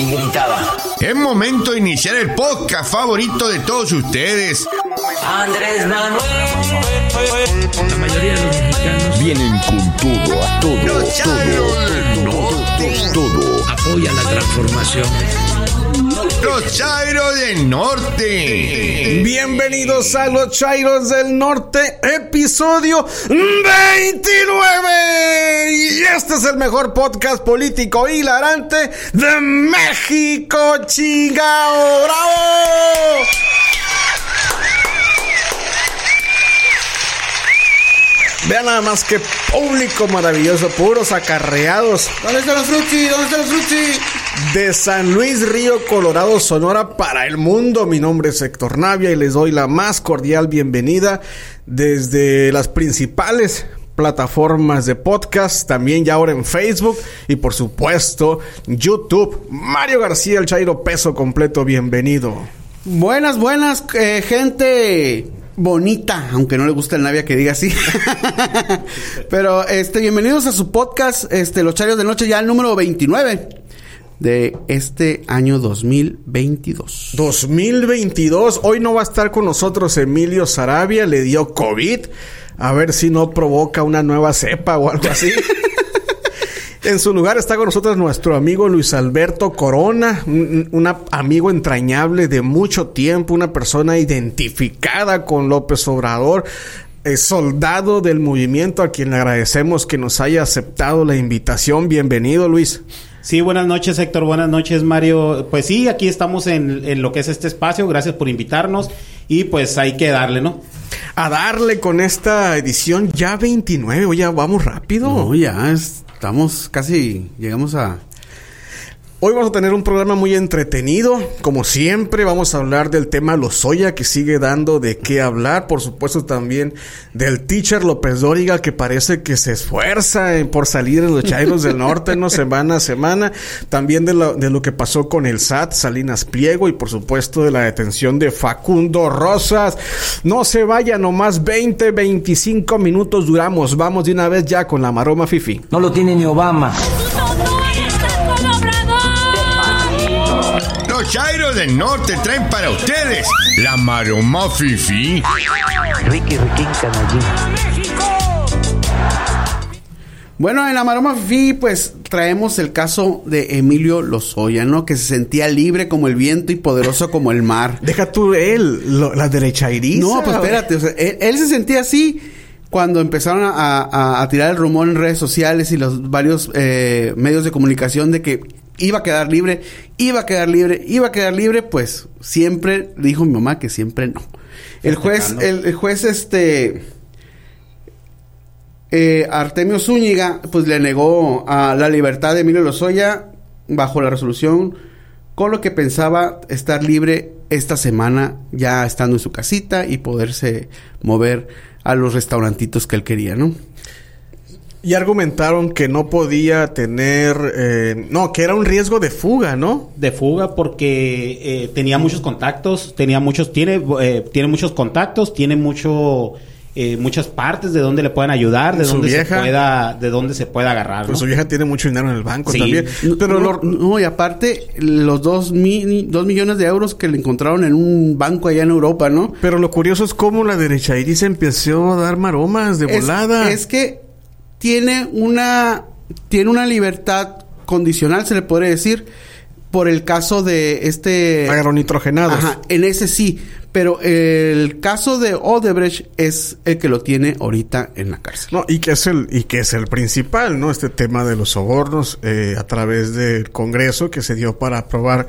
y gritaba. Es momento de iniciar el podcast favorito de todos ustedes. Andrés Manuel. La mayoría de los mexicanos Vienen con todo, a todo, Chairos del Norte. todo. apoyan la transformación. Los Chairos del Norte. Bienvenidos a los Chairos del Norte, episodio 29. Y este es el mejor podcast político hilarante de México, chingao. ¡Bravo! Vean nada más que público maravilloso, puros acarreados. ¿Dónde están los frutti? ¿Dónde están los frutti? De San Luis Río, Colorado, Sonora para el mundo. Mi nombre es Héctor Navia y les doy la más cordial bienvenida desde las principales plataformas de podcast, también ya ahora en Facebook y por supuesto YouTube. Mario García, el Chairo Peso Completo, bienvenido. Buenas, buenas, eh, gente bonita, aunque no le gusta el Navia que diga así. Pero, este, bienvenidos a su podcast, este, Los Charios de Noche, ya el número 29 de este año 2022. 2022. Hoy no va a estar con nosotros Emilio Sarabia, le dio COVID. A ver si no provoca una nueva cepa o algo así. En su lugar está con nosotros nuestro amigo Luis Alberto Corona, un, un amigo entrañable de mucho tiempo, una persona identificada con López Obrador, eh, soldado del movimiento a quien le agradecemos que nos haya aceptado la invitación. Bienvenido, Luis. Sí, buenas noches Héctor, buenas noches Mario. Pues sí, aquí estamos en, en, lo que es este espacio, gracias por invitarnos y pues hay que darle, ¿no? A darle con esta edición ya 29, oye, vamos rápido. No, ya estamos casi, llegamos a... Hoy vamos a tener un programa muy entretenido. Como siempre, vamos a hablar del tema Lozoya, que sigue dando de qué hablar. Por supuesto, también del teacher López Dóriga, que parece que se esfuerza en- por salir en los Chairos del Norte, ¿no? Semana a semana. También de lo, de lo que pasó con el SAT, Salinas Pliego, y por supuesto de la detención de Facundo Rosas. No se vaya, nomás 20, 25 minutos duramos. Vamos de una vez ya con la maroma Fifi. No lo tiene ni Obama. Los Chairos del Norte traen para ustedes la maroma fifi. Ricky Canallín. Bueno, en la Maroma Fifi, pues traemos el caso de Emilio Lozoya, ¿no? Que se sentía libre como el viento y poderoso como el mar. Deja tú él, lo- la derecha iris. No, pues espérate, o sea, él, él se sentía así cuando empezaron a, a- a tirar el rumor en redes sociales y los varios eh, medios de comunicación de que iba a quedar libre, iba a quedar libre, iba a quedar libre, pues siempre dijo mi mamá que siempre no. El juez, el, el juez este eh, Artemio Zúñiga, pues le negó a la libertad de Emilio Lozoya bajo la resolución con lo que pensaba estar libre esta semana ya estando en su casita y poderse mover a los restaurantitos que él quería, ¿no? Y argumentaron que no podía tener, eh, no, que era un riesgo de fuga, ¿no? De fuga porque eh, tenía muchos contactos, tenía muchos, tiene, eh, tiene muchos contactos, tiene mucho, eh, muchas partes de donde le puedan ayudar, de Su donde se pueda, de donde se pueda agarrar. Pues ¿no? su vieja tiene mucho dinero en el banco Sí. también. Pero no, lo- no, y aparte, los dos, mi- dos millones de euros que le encontraron en un banco allá en Europa, ¿no? pero lo curioso es cómo la derecha iris empezó a dar maromas de Es- volada. Es, que tiene una tiene una libertad condicional, se le podría decir, por el caso de este Agarró nitrogenados. Ajá, en ese sí, pero el caso de Odebrecht es el que lo tiene ahorita en la cárcel. No, y que es el, y que es el principal, ¿no? Este tema de los sobornos eh, a través del Congreso que se dio para aprobar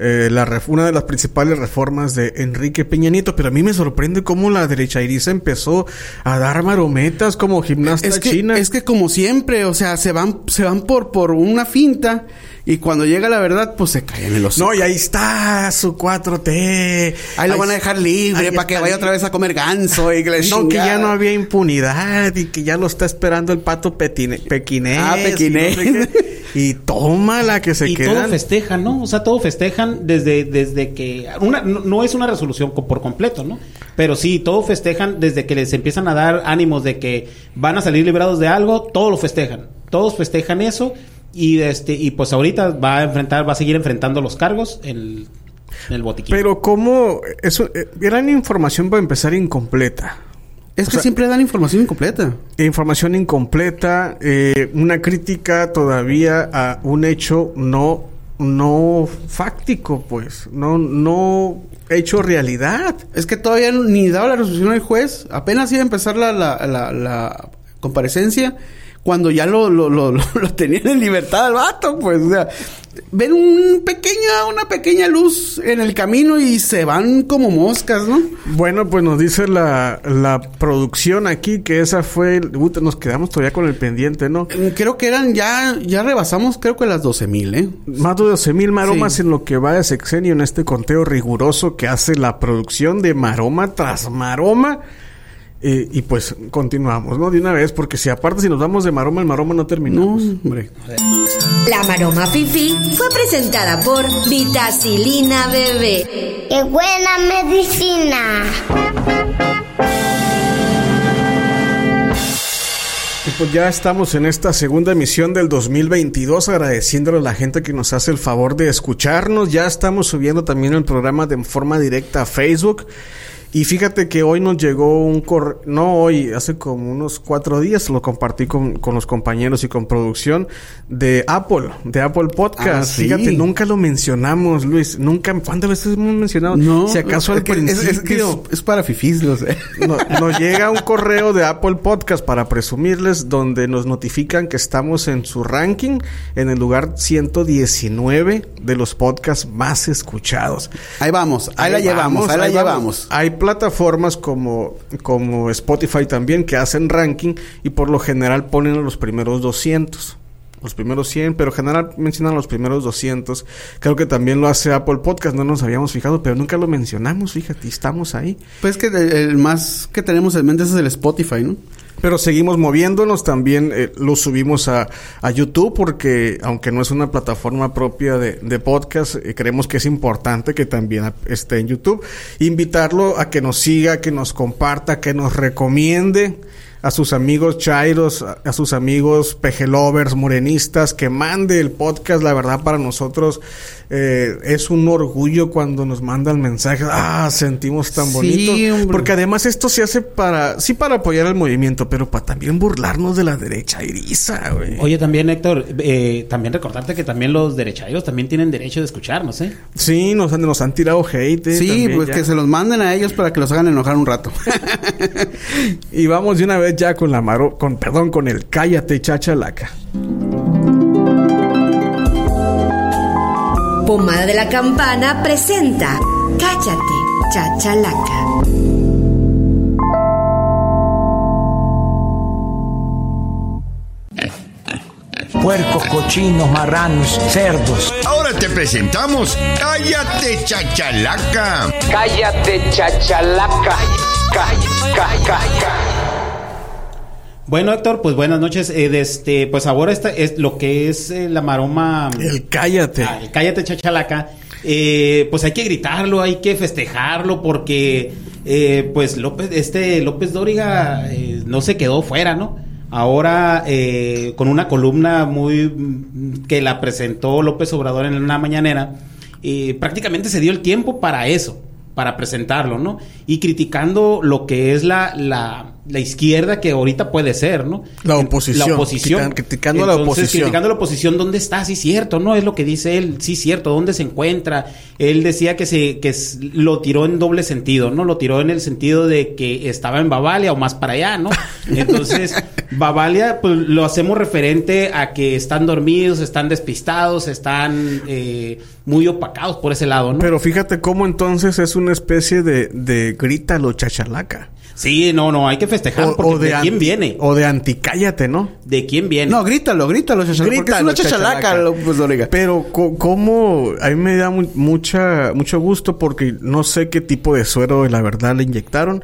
eh, la ref- una de las principales reformas de Enrique Peña Nieto. Pero a mí me sorprende cómo la derecha iriza empezó a dar marometas como gimnasta Es que, china. es que como siempre, o sea, se van, se van por, por una finta y cuando llega la verdad, pues se caen en los No, y ahí está su 4T. Ahí lo van a dejar libre para que vaya otra vez a comer ganso y que le No, que ya no había impunidad y que ya lo está esperando el pato petine, pequinés. Ah, y no pequinés. sé. Y, tómala que se y todo festejan, ¿no? O sea, todo festejan desde, desde que... Una, no, no es una resolución por completo, ¿no? Pero sí, todo festejan desde que les empiezan a dar ánimos de que van a salir liberados de algo, todo lo festejan. Todos festejan eso Y este y pues ahorita va a enfrentar, va a seguir enfrentando los cargos en el, en el botiquín. Pero cómo... Eso... eh, Era una información para empezar incompleta. Es O que sea- siempre dan información incompleta. Información incompleta, eh, una crítica todavía a un hecho no, no fáctico, pues, no, no hecho realidad. Es que todavía ni daba la resolución el juez. Apenas iba a empezar la, la, la, la comparecencia. Cuando ya lo, lo, lo, lo- tenían en libertad al vato, pues, o sea, ven un pequeña, una pequeña luz en el camino y se van como moscas, ¿no? Bueno, pues nos dice la, la producción aquí que esa fue, el- puta, nos quedamos todavía con el pendiente, ¿no? Eh, Creo que eran ya, ya rebasamos, creo que las 12 mil, ¿eh? Más de 12 mil maromas Sí. en lo que va de sexenio en este conteo riguroso que hace la producción de maroma tras maroma. Eh, y pues continuamos, ¿no? De una vez, porque si aparte si nos vamos de maroma en maroma no No, terminamos. hombre. La maroma Fifi fue presentada por Vitacilina Bebé. ¡Qué buena medicina! Y pues ya estamos en esta segunda emisión del 2022, agradeciéndole a la gente que nos hace el favor de escucharnos. Ya estamos subiendo también el programa de forma directa a Facebook. Y fíjate que hoy nos llegó un correo, no hoy, hace como unos cuatro días lo compartí con, con los compañeros y con producción de Apple, de Apple Podcast. Ah, sí. Fíjate, nunca lo mencionamos, Luis. Nunca, ¿cuántas veces hemos mencionado? No. Si acaso al es que- es- principio. Es, que es- es para fifís, lo sé. No- nos llega un correo de Apple Podcast para presumirles donde nos notifican que estamos en su ranking en el lugar 119 de los podcasts más escuchados. Ahí vamos, ahí, la llevamos, ahí la ahí llevamos. Hay plataformas como, como Spotify también que hacen ranking y por lo general ponen a los primeros 200. Los primeros 100, pero general mencionan los primeros 200. Creo que también lo hace Apple Podcast, no nos habíamos fijado, pero nunca lo mencionamos, fíjate, estamos ahí. Pues que el más que tenemos en mente es el Spotify, ¿no? Pero seguimos moviéndonos, también eh, lo subimos a, a YouTube porque aunque no es una plataforma propia de, de podcast, eh, creemos que es importante que también esté en YouTube. Invitarlo a que nos siga, que nos comparta, que nos recomiende a sus amigos chairos, a, a sus amigos pejelovers, morenistas, que mande el podcast. La verdad para nosotros eh, es un orgullo cuando nos mandan mensajes. Ah, sentimos tan Sí, bonito. hombre. Porque además esto se hace para, sí para apoyar el movimiento, pero para también burlarnos de la derecha iriza, güey. Oye, también Héctor, eh, también recordarte que también los derechairos también tienen derecho de escucharnos, ¿eh? Sí, nos han, nos han tirado hate. eh, sí, también pues ya. que se los manden a ellos para que los hagan enojar un rato. Y vamos de una vez ya con la maro, con, perdón, con el cállate chachalaca. Pomada de la Campana presenta Cállate, Chachalaca. Puercos, cochinos, marranos, cerdos. Ahora te presentamos Cállate Chachalaca. Cállate, chachalaca. Ca, ca, ca, ca. Bueno, Héctor, pues buenas noches. Eh, este, pues ahora esta es lo que es eh, la maroma. El cállate. Ah, el cállate chachalaca. Eh, pues hay que gritarlo, hay que festejarlo porque eh, pues López, este López Dóriga eh, no se quedó fuera, ¿no? Ahora eh, con una columna muy mm, que la presentó López Obrador en una mañanera, eh, prácticamente se dio el tiempo para eso, para presentarlo, ¿no? Y criticando lo que es la, la, la izquierda que ahorita puede ser, ¿no? La oposición. La oposición. Critica- criticando a la oposición. criticando a la oposición, ¿dónde está? Sí, cierto, ¿no? Es lo que dice él, sí, cierto, ¿dónde se encuentra? Él decía que se que lo tiró en doble sentido, ¿no? Lo tiró en el sentido de que estaba en Bavalia o más para allá, ¿no? Entonces, Bavalia, pues lo hacemos referente a que están dormidos, están despistados, están eh, muy opacados por ese lado, ¿no? Pero fíjate cómo entonces es una especie de, de grítalo chachalaca. Sí, no, no, hay que festejar O, porque o de, an- quién viene, O de anticállate, ¿no? de quién viene. no, grítalo, grítalo, chachalaca. porque es una Grítalo, chachalaca, Dóriga. Pero cómo a mí me da mu- mucha mucho gusto porque no sé qué tipo de suero la verdad le inyectaron,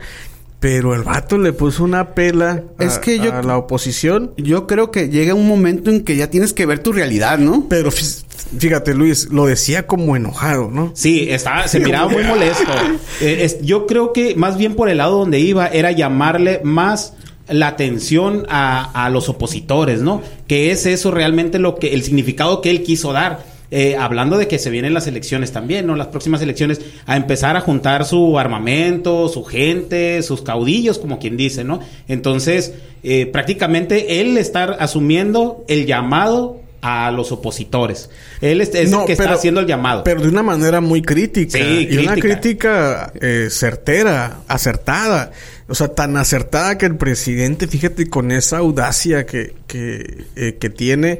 pero el vato le puso una pela a, Es que yo- a la oposición. Yo creo que llega un momento en que ya tienes que ver tu realidad, ¿no? Pero fí- fíjate Luis, lo decía como enojado, ¿no? Sí, estaba, se miraba muy molesto. Eh, es- yo creo que más bien por el lado donde iba era llamarle más la atención a, a los opositores, ¿no? Que es eso realmente lo que el significado que él quiso dar. Eh, hablando de que se vienen las elecciones también, ¿no? Las próximas elecciones, a empezar a juntar su armamento, su gente, sus caudillos, como quien dice, ¿no? Entonces, eh, prácticamente él está asumiendo el llamado a los opositores. Él es, es No, el que pero- está haciendo el llamado. Pero de una manera muy crítica. Sí, y una crítica. crítica eh, certera, acertada. O sea, tan acertada que el presidente, fíjate, con esa audacia que, que, eh, que tiene,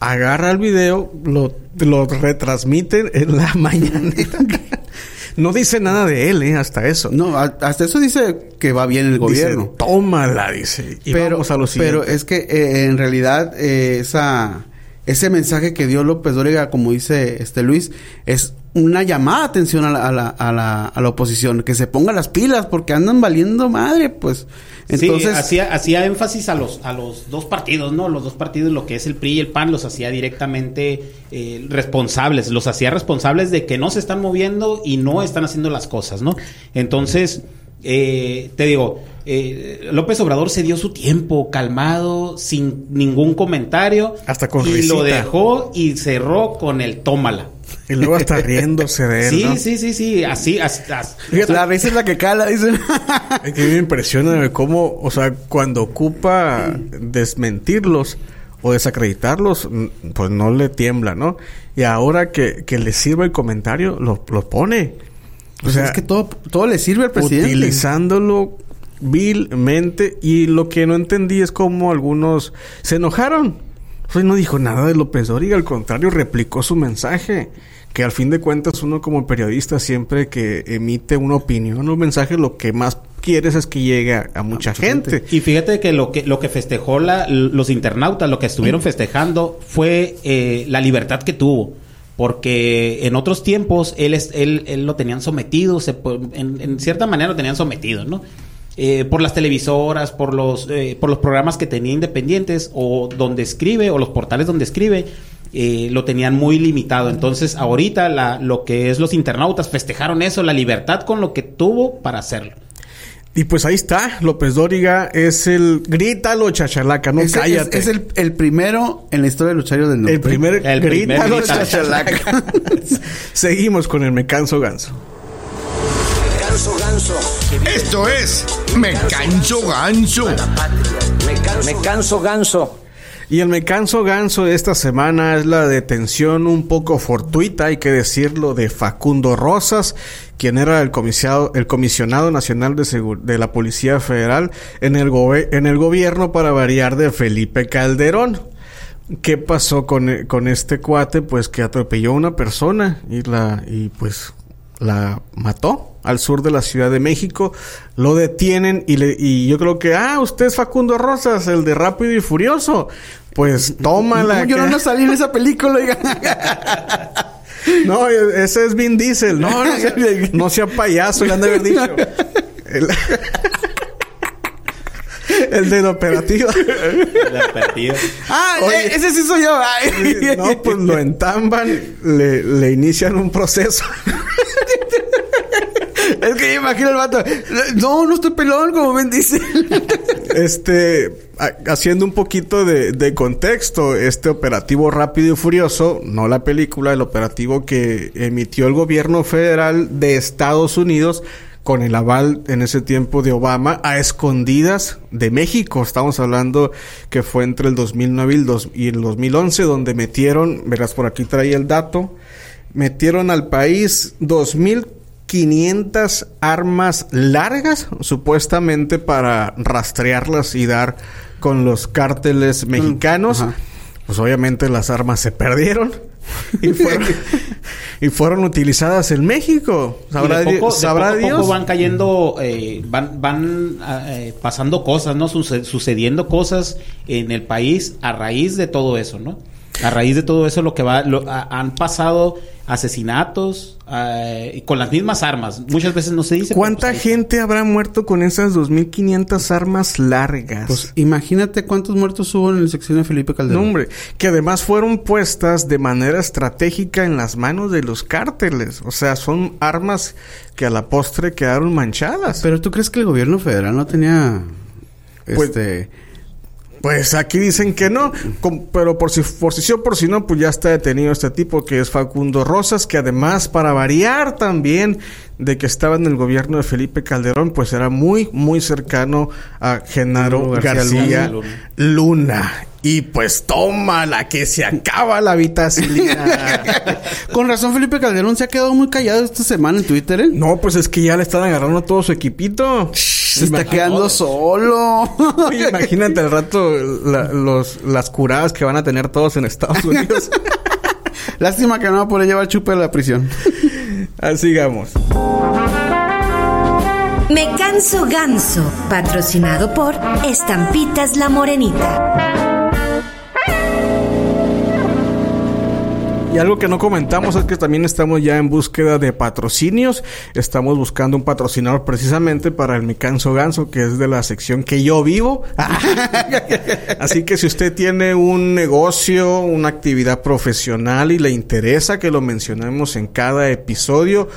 agarra el video, lo, lo retransmite en la mañanera. no dice nada de él, ¿eh? Hasta eso. No, hasta eso dice que va bien el gobierno. Dice, Tómala, dice. Y pero, vamos a lo pero es que eh, en realidad eh, esa ese mensaje que dio López Dóriga, como dice este Luis, es una llamada de atención a la, a la, a la, a la oposición, que se ponga las pilas porque andan valiendo madre, pues. Entonces, sí, hacía, hacía énfasis a los, a los dos partidos, ¿no? Los dos partidos, lo que es el PRI y el PAN, los hacía directamente eh, responsables, los hacía responsables de que no se están moviendo y no están haciendo las cosas, ¿no? Entonces, eh, te digo, eh, López Obrador se dio su tiempo, calmado, sin ningún comentario. Hasta con Y risita. lo dejó y cerró con el tómala. Y luego hasta riéndose de él, Sí, ¿no? sí, sí, sí, así, así, así. Fíjate, la risa es la que cala, dicen. Es que me impresiona cómo, o sea, cuando ocupa desmentirlos o desacreditarlos, mm, pues no le tiembla, ¿no? Y ahora que, que le sirva el comentario, lo, lo pone. O Pues sea, es que todo, todo le sirve al presidente. utilizándolo vilmente. Y lo que no entendí es cómo algunos se enojaron. Sea, no dijo nada de López Dóriga, al contrario, replicó su mensaje. Que al fin de cuentas uno como periodista siempre que emite una opinión o un mensaje lo que más quieres es que llegue a, a mucha gente. Y fíjate que lo que lo que festejó la- los internautas, lo que estuvieron festejando fue eh, la libertad que tuvo. Porque en otros tiempos él, es, él, él lo tenían sometido, se en, en cierta manera lo tenían sometido, ¿no? Eh, por las televisoras, por los, eh, por los programas que tenía independientes o donde escribe o los portales donde escribe, eh, lo tenían muy limitado. Entonces ahorita la, lo que es los internautas festejaron eso, la libertad con lo que tuvo para hacerlo. Y pues ahí está, López Dóriga es el grítalo chachalaca, no Es, es- cállate. es el, el primero en la historia de lucharios del norte. El primer El primer grítalo grítalo chachalaca. Seguimos con el me canso ganso. Esto es Me Canso Ganso. Me canso ganso. Y el me canso ganso de esta semana es la detención un poco fortuita, hay que decirlo, de Facundo Rosas, quien era el comisionado, el comisionado nacional de, de la Policía Federal en el, gobe- en el gobierno para variar de Felipe Calderón. ¿Qué pasó con, con este cuate? Pues que atropelló a una persona y la y pues la mató al sur de la Ciudad de México. Lo detienen y, le, y yo creo que, ah, usted es Facundo Rosas, el de Rápido y Furioso. Pues tómala. No, yo no salí en esa película, oiga. No, ese es Vin Diesel. No, no, sea, no sea payaso, le han de haber dicho. El, el del operativo. ah, Oye. eh, ese sí soy yo. Ay. No, pues lo entamban, le, le inician un proceso. Es que yo imagino el vato. No, no estoy pelón, como Ben dice. Este, ha- haciendo un poquito de, de contexto, este operativo rápido y furioso, no la película, el operativo que emitió el gobierno federal de Estados Unidos con el aval en ese tiempo de Obama a escondidas de México. Estamos hablando que fue entre el 2009 y el, dos- y el 2011 donde metieron, verás por aquí traía el dato, metieron al país 2.500 armas largas, supuestamente para rastrearlas y dar con los cárteles mexicanos. ajá. Pues obviamente las armas se perdieron y fueron, y fueron utilizadas en México. Sabrá, y de poco, Di- de sabrá poco poco van cayendo, eh, van, van ah, eh, pasando cosas, ¿no? Suce- sucediendo cosas en el país a raíz de todo eso, ¿no? A raíz de todo eso lo que va, lo- a- han pasado asesinatos eh, y con las mismas armas. Muchas veces no se dice. pero ¿Cuánta pues ahí- gente habrá muerto con esas 2.500 armas largas? Pues imagínate cuántos muertos hubo en el sexenio de Felipe No, Calderón. hombre, que además fueron puestas de manera estratégica en las manos de los cárteles. O sea, son armas que a la postre quedaron manchadas. Pero tú crees que el gobierno federal no tenía Pues- este, Pues aquí dicen que no, com- pero por si, por si sí o por si no, pues ya está detenido este tipo que es Facundo Rosas, que además, para variar también de que estaba en el gobierno de Felipe Calderón, pues era muy, muy cercano a Genaro García García, Luna. Luna. Y pues toma la que se acaba la vitacilina. Con razón, Felipe Calderón se ha quedado muy callado esta semana en Twitter, ¿eh? no, pues es que ya le están agarrando todo su equipito. Se está quedando solo. Imagínate al rato la- los, las curadas que van a tener todos en Estados Unidos. Lástima que no va a poder llevar chupe a la prisión. Así sigamos. Me canso ganso, patrocinado por Estampitas La Morenita. Y algo que no comentamos es que también estamos ya en búsqueda de patrocinios. Estamos buscando un patrocinador precisamente para el Mi Canso Ganso, que es de la sección que yo vivo. Así que si usted tiene un negocio, una actividad profesional y le interesa que lo mencionemos en cada episodio,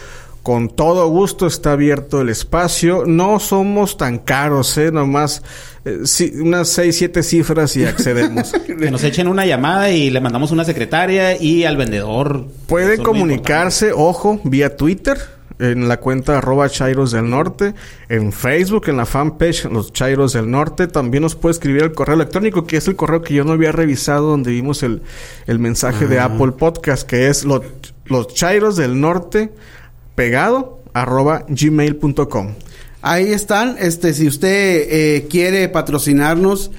con todo gusto está abierto el espacio. No somos tan caros, ¿eh? Nomás eh, sí, unas 6, 7 cifras y accedemos. Que nos echen una llamada y le mandamos una secretaria y al vendedor. Puede comunicarse, ojo, vía Twitter, en la cuenta arroba Chairos del Norte, en Facebook, en la fanpage Los Chairos del Norte. También nos puede escribir el correo electrónico, que es el correo que yo no había revisado, donde vimos el, el mensaje de Apple Podcast, que es lo- los Chairos del Norte pegado arroba gmail.com. Ahí están. Este, si usted eh, quiere patrocinarnos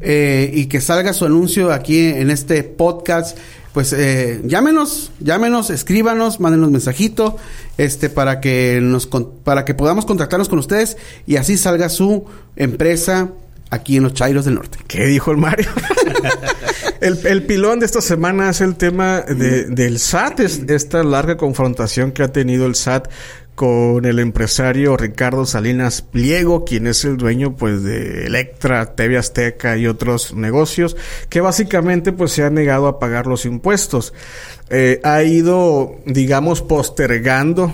eh, y que salga su anuncio aquí en este podcast, pues eh, llámenos, llámenos, escríbanos, mándenos mensajito, este, para que nos, para que podamos contactarnos con ustedes y así salga su empresa aquí en los Chairos del Norte. ¿Qué dijo el Mario? el, el pilón de esta semana es el tema de- del SAT, es esta larga confrontación que ha tenido el SAT con el empresario Ricardo Salinas Pliego, quien es el dueño pues de Electra, TV Azteca y otros negocios, que básicamente pues se ha negado a pagar los impuestos. Eh, ha ido, digamos, postergando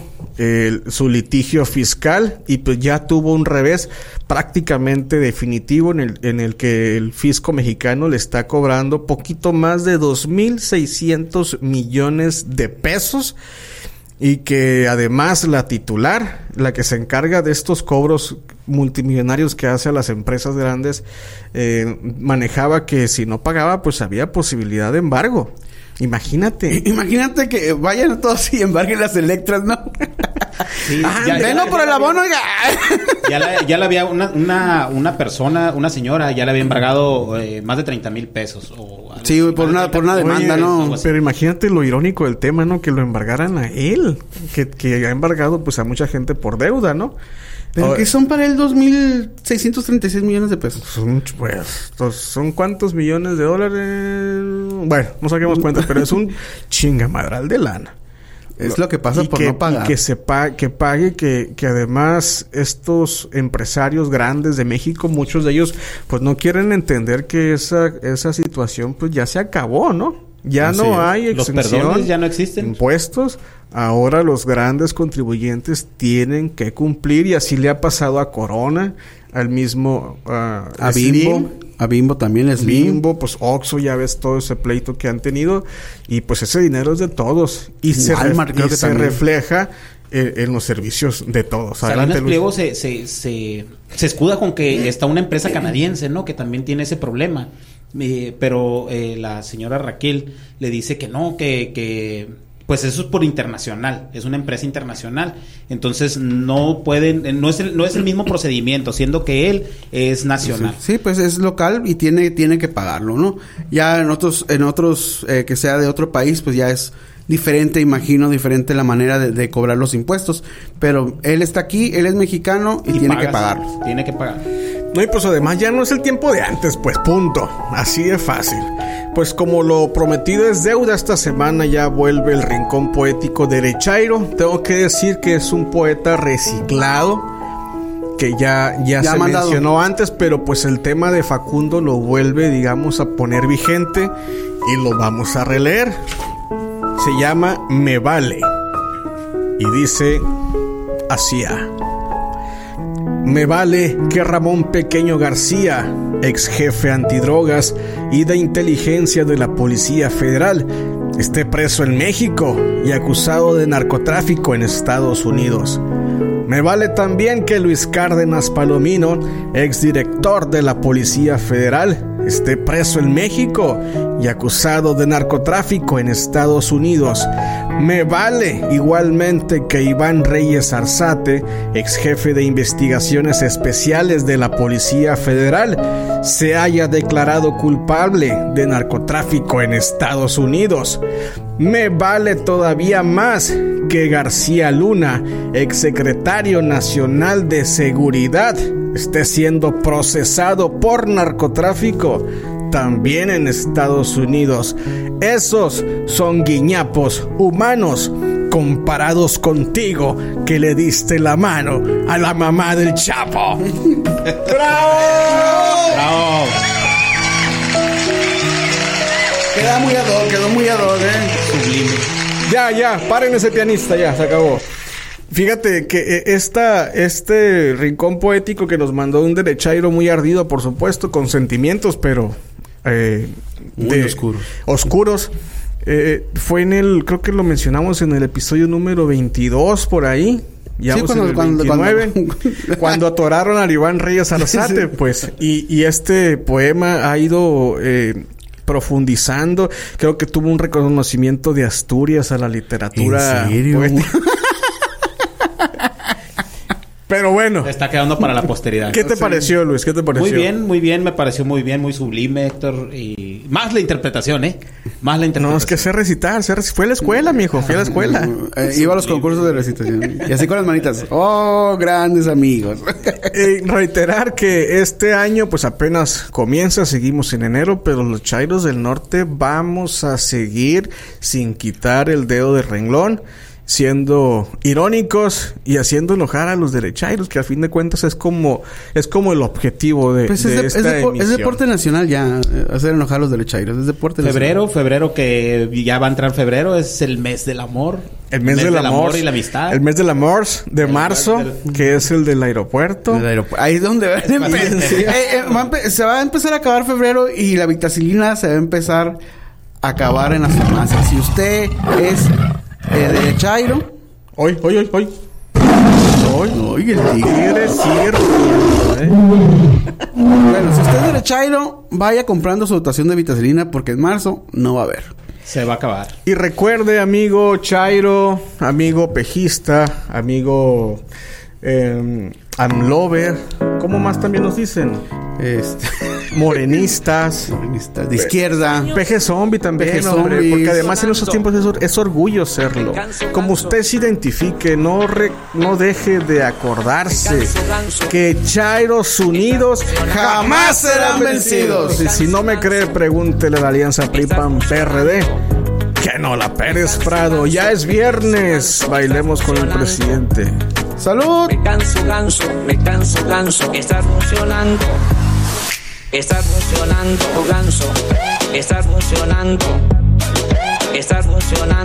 su litigio fiscal y pues ya tuvo un revés prácticamente definitivo en el, en el que el fisco mexicano le está cobrando poquito más de 2.600 millones de pesos y que además la titular, la que se encarga de estos cobros multimillonarios que hace a las empresas grandes, eh, manejaba que si no pagaba pues había posibilidad de embargo. Imagínate. Imagínate que vayan todos y embarguen las Electras, ¿no? Sí, Ah, ya- ya- por la el había- abono, oiga. Ya la, ya la había una, una, una persona, una señora, ya le había embargado eh, más de 30 mil pesos. O algo Sí, así, por una- 30 por una demanda, ¿no? Pero imagínate lo irónico del tema, ¿no? Que lo embargaran a él, que, que ha embargado pues a mucha gente por deuda, ¿no? Pero que son para él 2.636 millones de pesos. Son, pues, pues, ¿son cuántos millones de dólares? Bueno, no saquemos cuenta, pero es un chingamadral de lana. Es lo que pasa Y por que, no pagar. y que se pa- que pague, que, que además estos empresarios grandes de México, muchos de ellos, pues no quieren entender que esa, esa situación pues ya se acabó, ¿no? Ya Así no es. hay exención. ya no existen. Impuestos. Ahora los grandes contribuyentes tienen que cumplir y así le ha pasado a Corona, al mismo ah, A Slim, Bimbo. A Bimbo también es Bimbo, pues Oxxo, ya ves todo ese pleito que han tenido y pues ese dinero es de todos y se, ref- Walmart creo y que se también. refleja eh, en los servicios de todos. Salinas Adelante. Pliego se, se, se, se escuda con que está una empresa canadiense, ¿no? Que también tiene ese problema. Eh, pero eh, la señora Raquel le dice que no, que, que pues eso es por internacional, es una empresa internacional. Entonces no pueden, eh, no es el, no es el mismo procedimiento, siendo que él es nacional. Sí, pues es local y tiene, tiene que pagarlo, ¿no? Ya en otros, en otros, eh, que sea de otro país, pues ya es diferente, imagino, diferente la manera de, de cobrar los impuestos. Pero él está aquí, él es mexicano y, tiene que pagarlos. Tiene que pagar. No, y pues además ya no es el tiempo de antes, pues punto. Así de fácil. Pues como lo prometido es deuda, esta semana ya vuelve el rincón poético de Erechairo. Tengo que decir que es un poeta reciclado, que ya, ya, Ya se mandado. mencionó antes, pero pues el tema de Facundo lo vuelve, digamos, a poner vigente y lo vamos a releer. Se llama Me Vale y dice así. Me vale que Ramón Pequeño García, ex jefe antidrogas y de inteligencia de la Policía Federal, esté preso en México y acusado de narcotráfico en Estados Unidos. Me vale también que Luis Cárdenas Palomino, exdirector de la Policía Federal, esté preso en México y acusado de narcotráfico en Estados Unidos. Me vale igualmente que Iván Reyes Arzate, ex jefe de investigaciones especiales de la Policía Federal, se haya declarado culpable de narcotráfico en Estados Unidos. Me vale todavía más que García Luna, exsecretario nacional de seguridad, esté siendo procesado por narcotráfico también en Estados Unidos. Esos son guiñapos humanos comparados contigo que le diste la mano a la mamá del Chapo. ¡Bravo! Bravo. Queda muy ad hoc, quedó muy ad hoc, ¿eh? Sublime. Ya, ya, paren ese pianista, ya, se acabó. Fíjate que eh, esta, este rincón poético que nos mandó un derechairo muy ardido, por supuesto, con sentimientos, pero... eh, Muy oscuros. Oscuros. Eh, fue en el, creo que lo mencionamos en el episodio número 22 por ahí. Ya Sí, cuando- en el cuando- 29, cuando- cuando atoraron a Iván Reyes Arzate, Sí. pues. Y, y este poema ha ido eh, profundizando. Creo que tuvo un reconocimiento de Asturias a la literatura. ¿En serio? poética. Pero bueno, Está quedando para la posteridad. ¿qué te pareció, Luis? ¿Qué te pareció? Muy bien, muy bien, me pareció muy bien, muy sublime, Héctor. Y más la interpretación, ¿eh? Más la interpretación. No, es que sé recitar, sé Fue a la escuela, mijo, fui a la escuela. Eh, iba a los concursos de recitación. Y así con las manitas. Oh, grandes amigos. Eh, reiterar que este año pues apenas comienza, seguimos en enero, pero los Chairos del Norte vamos a seguir sin quitar el dedo de renglón, siendo irónicos y haciendo enojar a los derechairos, que a fin de cuentas es como es como el objetivo de, Pues de es, de- es esta depo- es emisión. deporte nacional ya. eh, hacer enojar a los derechairos. Es deporte Febrero, febrero que ya va a entrar febrero, es el mes del amor. El mes, del, amor, y la amistad. El mes del amor de El marzo, que es el del aeropuerto. nacional. Ahí es donde va. Eh, eh, va se va a empezar a acabar febrero y la vitacilina se va a empezar a acabar en las farmacias. Si usted es eh, derechairo, Hoy, hoy, hoy, hoy. Hoy. oye, el tigre. Tigre, ¿eh? Bueno, si usted es derechairo, vaya comprando su dotación de vitacilina porque en marzo no va a haber. Se va a acabar. Y recuerde, amigo Chairo, amigo pejista, amigo eh, Amlover, ¿cómo más también nos dicen? Este, Morenistas. de izquierda. Peje zombie también, Peje hombre, zombies. porque además en esos tiempos es, or- es orgullo serlo. Como usted se identifique, no, re- no deje de acordarse que Chairos unidos jamás serán vencidos. Y si no me cree, pregúntele a la alianza PRI-PAN-PRD. Que no la Pérez Prado, ya es viernes, bailemos con el presidente. ¡Salud! Me canso, ganso, me canso, ganso. Está funcionando. Está funcionando, ganso. Está funcionando. Está funcionando.